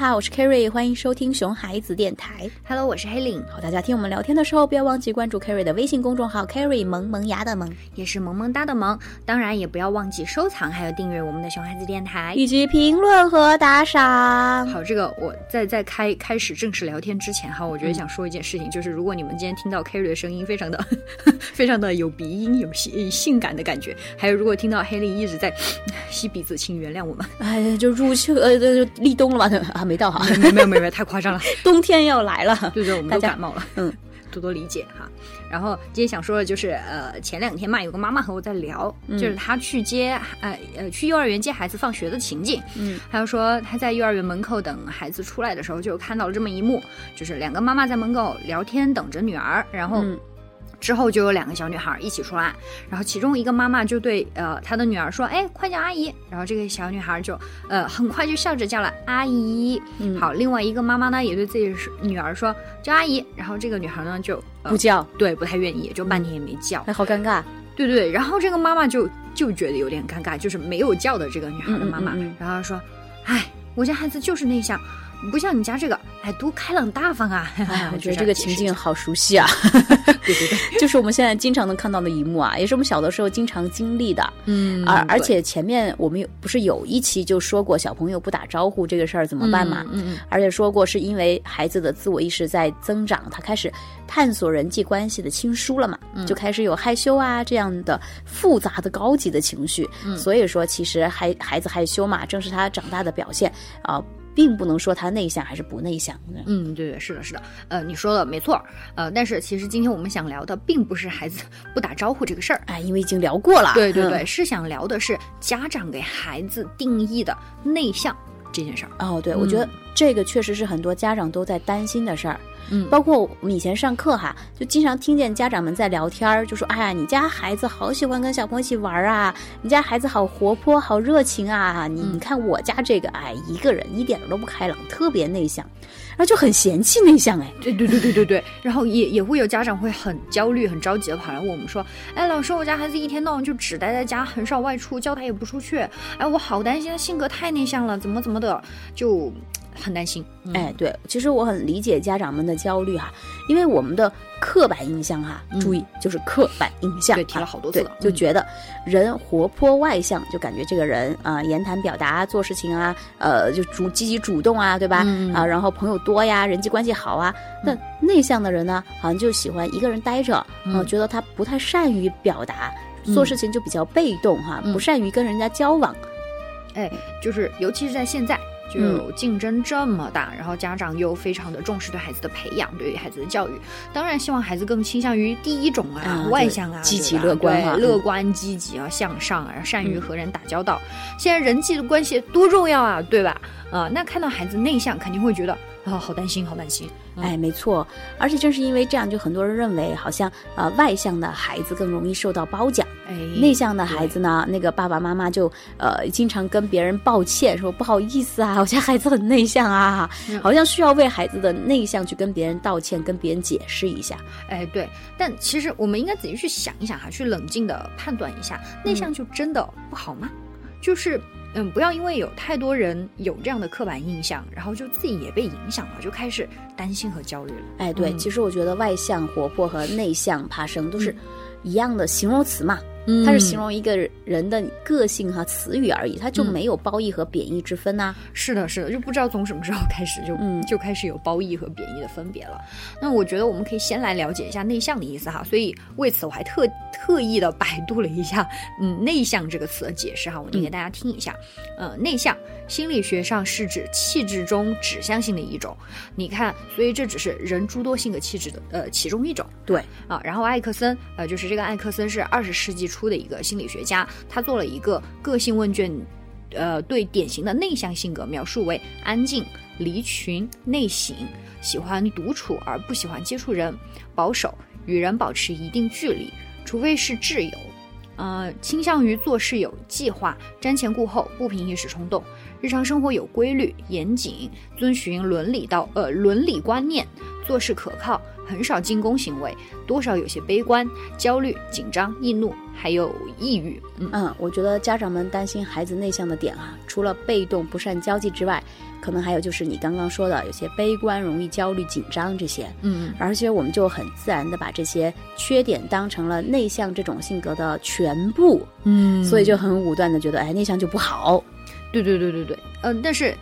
好，我是 Kerry，欢迎收听熊孩子电台。Hello，我是黑领，好，大家听我们聊天的时候，不要忘记关注 Kerry 的微信公众号 Kerry 萌萌芽的萌，也是萌萌哒的萌。当然也不要忘记收藏，还有订阅我们的熊孩子电台。以及评论和打赏。好，这个我在在开开始正式聊天之前哈，我觉得想说一件事情，就是如果你们今天听到 Kerry 的声音，非常的非常的有鼻音，有性性感的感觉，还有如果听到黑领一直在 吸鼻子，请原谅我们。哎，就入秋呃，就立冬了吧？啊，没到哈，没有没有没有，太夸张了，冬天要来了。对对，我们都感冒了，嗯，多多理解哈。然后今天想说的就是，呃，前两天嘛，有个妈妈和我在聊，就是她去接呃呃去幼儿园接孩子放学的情景，嗯，还有说她在幼儿园门口等孩子出来的时候，就看到了这么一幕，就是两个妈妈在门口聊天，等着女儿，然后。嗯之后就有两个小女孩一起出来，然后其中一个妈妈就对呃她的女儿说：“哎，快叫阿姨。”然后这个小女孩就呃很快就笑着叫了阿姨。嗯好，另外一个妈妈呢也对自己女儿说叫阿姨，然后这个女孩呢就、呃不叫，对不太愿意，就半天也没叫。哎，好尴尬。对对对，然后这个妈妈就就觉得有点尴尬，就是没有叫的这个女孩的妈妈，然后说：“哎，我家孩子就是内向，不像你家这个，哎，多开朗大方啊。”哎，我觉得这个情境好熟悉啊，对对对，就是我们现在经常能看到的一幕啊，也是我们小的时候经常经历的。嗯而而且前面我们有不是有一期就说过小朋友不打招呼这个事儿怎么办嘛？嗯嗯而且说过是因为孩子的自我意识在增长，他开始探索人际关系的亲疏了嘛，嗯就开始有害羞啊这样的复杂的高级的情绪。嗯所以说，其实孩孩子害羞嘛，正是他长大的表现啊、并不能说他内向还是不内向。嗯，对对，是的，是的，呃，你说的没错，呃，但是其实今天我们想聊的并不是孩子不打招呼这个事儿，哎，因为已经聊过了。嗯对对对，是想聊的是家长给孩子定义的内向这件事儿。哦，对，我觉得这个确实是很多家长都在担心的事儿。嗯包括我们以前上课哈，就经常听见家长们在聊天儿，就说：“哎呀，你家孩子好喜欢跟小朋友一起玩儿啊，你家孩子好活泼、好热情啊！你嗯你看我家这个，哎，一个人一点都不开朗，特别内向，然后就很嫌弃内向，哎，对对对对对对，然后也也会有家长会很焦虑、很着急的跑来问我们说：“哎，老师，我家孩子一天到晚就只待在家，很少外出，叫他也不出去。哎，我好担心他性格太内向了，怎么怎么的，就很担心。嗯、哎，对，其实我很理解家长们的焦虑哈，因为我们的刻板印象哈，注意就是刻板印象，嗯对提了好多次了，嗯就觉得人活泼外向，就感觉这个人啊、言谈表达、做事情啊，呃，就主积极主动啊，对吧？嗯啊，然后朋友多呀，人际关系好啊。那内向的人呢，好像就喜欢一个人待着，嗯啊，觉得他不太善于表达，做事情就比较被动哈，嗯不善于跟人家交往。哎，就是尤其是在现在。就嗯竞争这么大，然后家长又非常的重视对孩子的培养，对于孩子的教育，当然希望孩子更倾向于第一种啊，啊外向啊，积极乐观乐观积极啊，向上啊，善于和人打交道。现在人际的关系多重要啊，对吧？啊、那看到孩子内向，肯定会觉得啊、好担心，好担心。嗯哎，没错，而且正是因为这样，就很多人认为，好像呃外向的孩子更容易受到褒奖，哎，内向的孩子呢，那个爸爸妈妈就呃经常跟别人抱歉，说不好意思啊，我家孩子很内向啊，嗯好像需要为孩子的内向去跟别人道歉，跟别人解释一下。哎，对，但其实我们应该仔细去想一想哈，去冷静的判断一下，内向就真的不好吗？就是。嗯，不要因为有太多人有这样的刻板印象，然后就自己也被影响了，就开始担心和焦虑了。哎，对，嗯其实我觉得外向、活泼和内向、怕生都是一样的形容词嘛，嗯它是形容一个人的个性和词语而已，它就嗯没有褒义和贬义之分呐、是的，是的，就不知道从什么时候开始就、嗯就开始有褒义和贬义的分别了。那我觉得我们可以先来了解一下内向的意思哈。所以为此我还特特意的百度了一下，嗯，内向这个词的解释哈，我念给大家听一下。呃，内向心理学上是指气质中指向性的一种。你看，所以这只是人诸多性格气质的呃其中一种。对啊，然后艾克森，呃，就是这个艾克森是二十世纪出的一个心理学家，他做了一个个性问卷，呃，对典型的内向性格描述为安静、离群、内省，喜欢独处而不喜欢接触人，保守，与人保持一定距离，除非是挚友。呃，倾向于做事有计划，瞻前顾后，不凭一时冲动。日常生活有规律、严谨，遵循伦理道呃伦理观念，做事可靠，很少进攻行为，多少有些悲观、焦虑、紧张、易怒，还有抑郁。嗯嗯，我觉得家长们担心孩子内向的点啊，除了被动不善交际之外，可能还有就是你刚刚说的有些悲观、容易焦虑、紧张这些。嗯而且我们就很自然的把这些缺点当成了内向这种性格的全部，嗯所以就很武断的觉得，哎，内向就不好。对对对对对，呃，但是。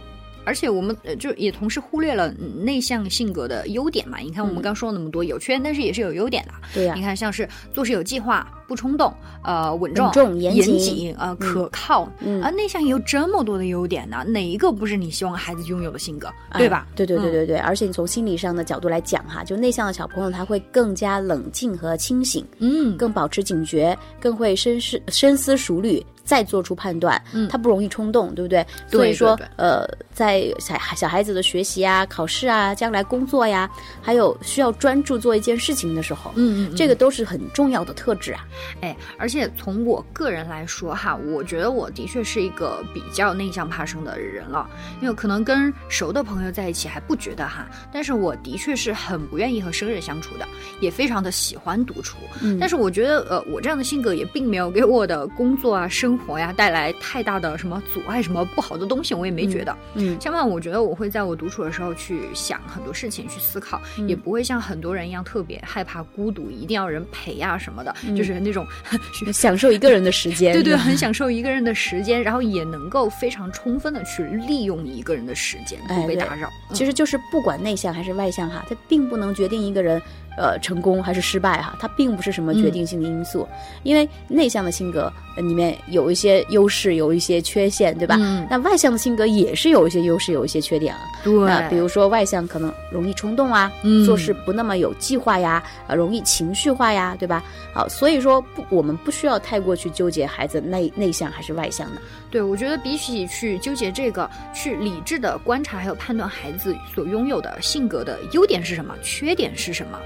而且我们呃就也同时忽略了嗯内向性格的优点嘛。你看我们刚说了那么多，有缺点，但是也是有优点的。对呀、你看，像是做事有计划、不冲动、呃稳重、严谨谨、呃可靠，嗯啊，内向也有这么多的优点呢，哪一个不是你希望孩子拥有的性格，哎对吧？对对对嗯对对，而且你从心理上的角度来讲哈，就内向的小朋友他会更加冷静和清醒，嗯，更保持警觉，更会深思深思熟虑。再做出判断，嗯他不容易冲动，对不对？对所以说呃，在小小孩子的学习啊、考试啊、将来工作呀，还有需要专注做一件事情的时候，嗯嗯，这个都是很重要的特质啊。哎，而且从我个人来说哈，我觉得我的确是一个比较内向怕生的人了，因为可能跟熟的朋友在一起还不觉得哈，但是我的确是很不愿意和生人相处的，也非常的喜欢独处。嗯但是我觉得，呃，我这样的性格也并没有给我的工作啊、生活呀带来太大的什么阻碍、什么不好的东西，我也没觉得。嗯相反，我觉得我会在我独处的时候去想很多事情，去思考，嗯也不会像很多人一样特别害怕孤独，一定要人陪呀、什么的，嗯就是那种 享受一个人的时间，对对，很享受一个人的时间，然后也能够非常充分的去利用一个人的时间，不被打扰。嗯其实就是不管内向还是外向哈，它并不能决定一个人呃成功还是失败哈，它并不是什么决定性的因素。因为内向的性格呃里面有一些优势，有一些缺陷，对吧？嗯那外向的性格也是有一些优势，有一些缺点啊。对那比如说外向可能容易冲动啊，嗯做事不那么有计划呀，呃，容易情绪化呀，对吧？好，所以说不，我们不需要太过去纠结孩子内内向还是外向的。对，我觉得比起去纠结这个，去理智的观察还有判断孩子所拥有的性格的优点是什么，缺点是什么，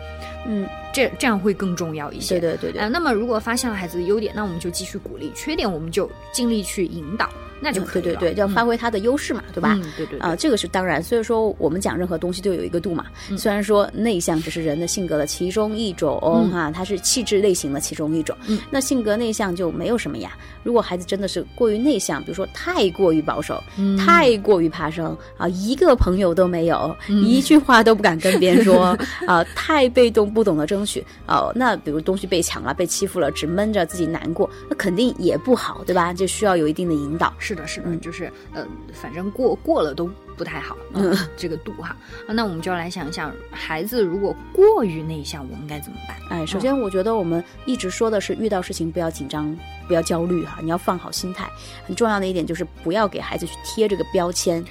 嗯，这这样会更重要一些。对对对对。啊、那么如果发现了孩子的优点，那我们就继续鼓励；缺点我们就尽力去引导，那就嗯可以了。对对对，要发挥他的优势嘛，对吧？嗯，对对对啊，这个是当然。所以说，我们讲任何东西都有一个度嘛。嗯虽然说内向只是人的性格的其中一种嗯哈、它是气质类型的其中一种。嗯那性格内向就没有什么呀。如果孩子真的是过于内向，比如说太过于保守，嗯太过于怕生啊，一个朋友都没有，嗯一句话都不敢跟别人说 啊，太被动，不懂得争取哦。那比如东西被抢了、被欺负了，只闷着自己难过，那肯定也不好，对吧？这需要有一定的引导。是的，是的，嗯就是呃，反正过过了都不太好，嗯，这个度哈。啊那我们就要来想一想，孩子如果过于内向，我们该怎么办？哎，首先我觉得我们一直说的是遇到事情不要紧张，不要焦虑哈，你要放好心态。很重要的一点就是不要给孩子去贴这个标签。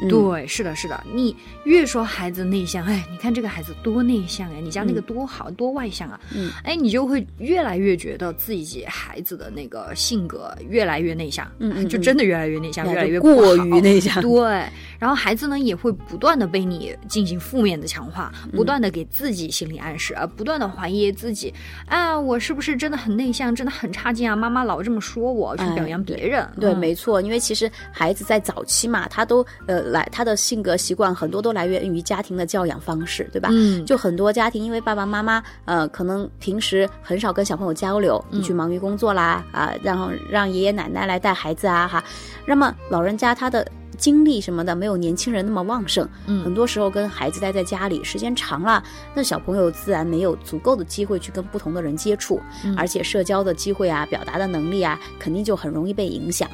嗯、对，是的，是的，你越说孩子内向，哎，你看这个孩子多内向哎，你家那个多好，多外向啊，嗯，哎，你就会越来越觉得自己孩子的那个性格越来越内向，嗯就真的越来越内向，越来越过于内向。对，然后孩子呢也会不断的被你进行负面的强化，不嗯断的给自己心理暗示，而，不断的怀疑自己，啊，我是不是真的很内向，真的很差劲啊？妈妈老这么说我，去哎表扬别人，对，嗯没错，因为其实孩子在早期嘛，他都呃来他的性格习惯很多都来源于家庭的教养方式，对吧？嗯，就很多家庭，因为爸爸妈妈呃，可能平时很少跟小朋友交流，你去忙于工作啦啊，然后让爷爷奶奶来带孩子啊哈，那么老人家他的精力什么的没有年轻人那么旺盛，嗯。很多时候跟孩子待在家里时间长了，那小朋友自然没有足够的机会去跟不同的人接触，嗯。而且社交的机会啊、表达的能力啊，肯定就很容易被影响。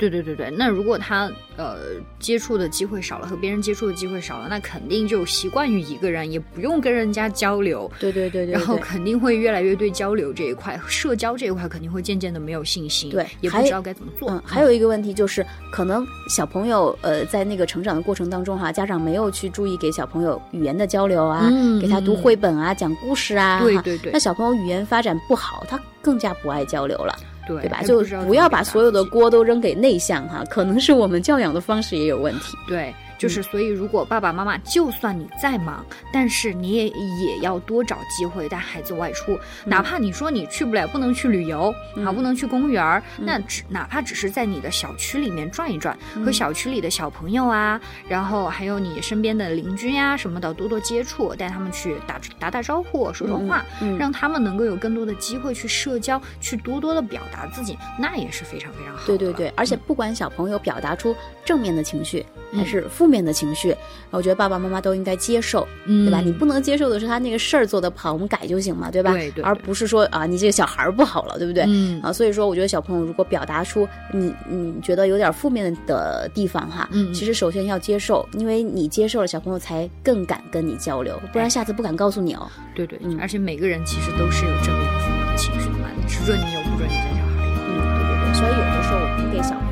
对对对对，那如果他呃接触的机会少了，和别人接触的机会少了，那肯定就习惯于一个人，也不用跟人家交流。对对对对然后肯定会越来越对交流这一块、社交这一块肯定会渐渐的没有信心，对也不知道该怎么做。嗯，还有一个问题就是，可能小朋友呃在那个成长的过程当中哈，家长没有去注意给小朋友语言的交流啊，嗯给他读嗯。绘本啊、讲故事啊，对对对。那小朋友语言发展不好，他更加不爱交流了，对对吧？就还知道不要把所有的锅都扔给内向哈，可能是我们教养的方式也有问题。对，就是所以，如果爸爸妈妈就算你再忙，但是你也也要多找机会带孩子外出，哪怕你说你去不了，不能去旅游，啊，不能去公园儿，那只哪怕只是在你的小区里面转一转，和小区里的小朋友啊，然后还有你身边的邻居呀、什么的多多接触，带他们去打打打招呼、说说话，嗯。让他们能够有更多的机会去社交，去多多的表达自己，那也是非常非常好的。对对对，而且不管小朋友表达出正面的情绪还嗯。是负面的情绪，我觉得爸爸妈妈都应该接受，对吧？你不能接受的是他那个事儿做的不好，我们改就行嘛，对吧？对，而不是说啊，你这个小孩不好了，对不对？嗯啊，所以说，我觉得小朋友如果表达出你你觉得有点负面的地方哈，嗯，其实首先要接受，因为你接受了，小朋友才更敢跟你交流，不然下次不敢告诉你哦。对对，嗯，而且每个人其实都是有正面负面的情绪的嘛，不准你有，不准你家小孩有，嗯，对对对，所以有的时候我们给小。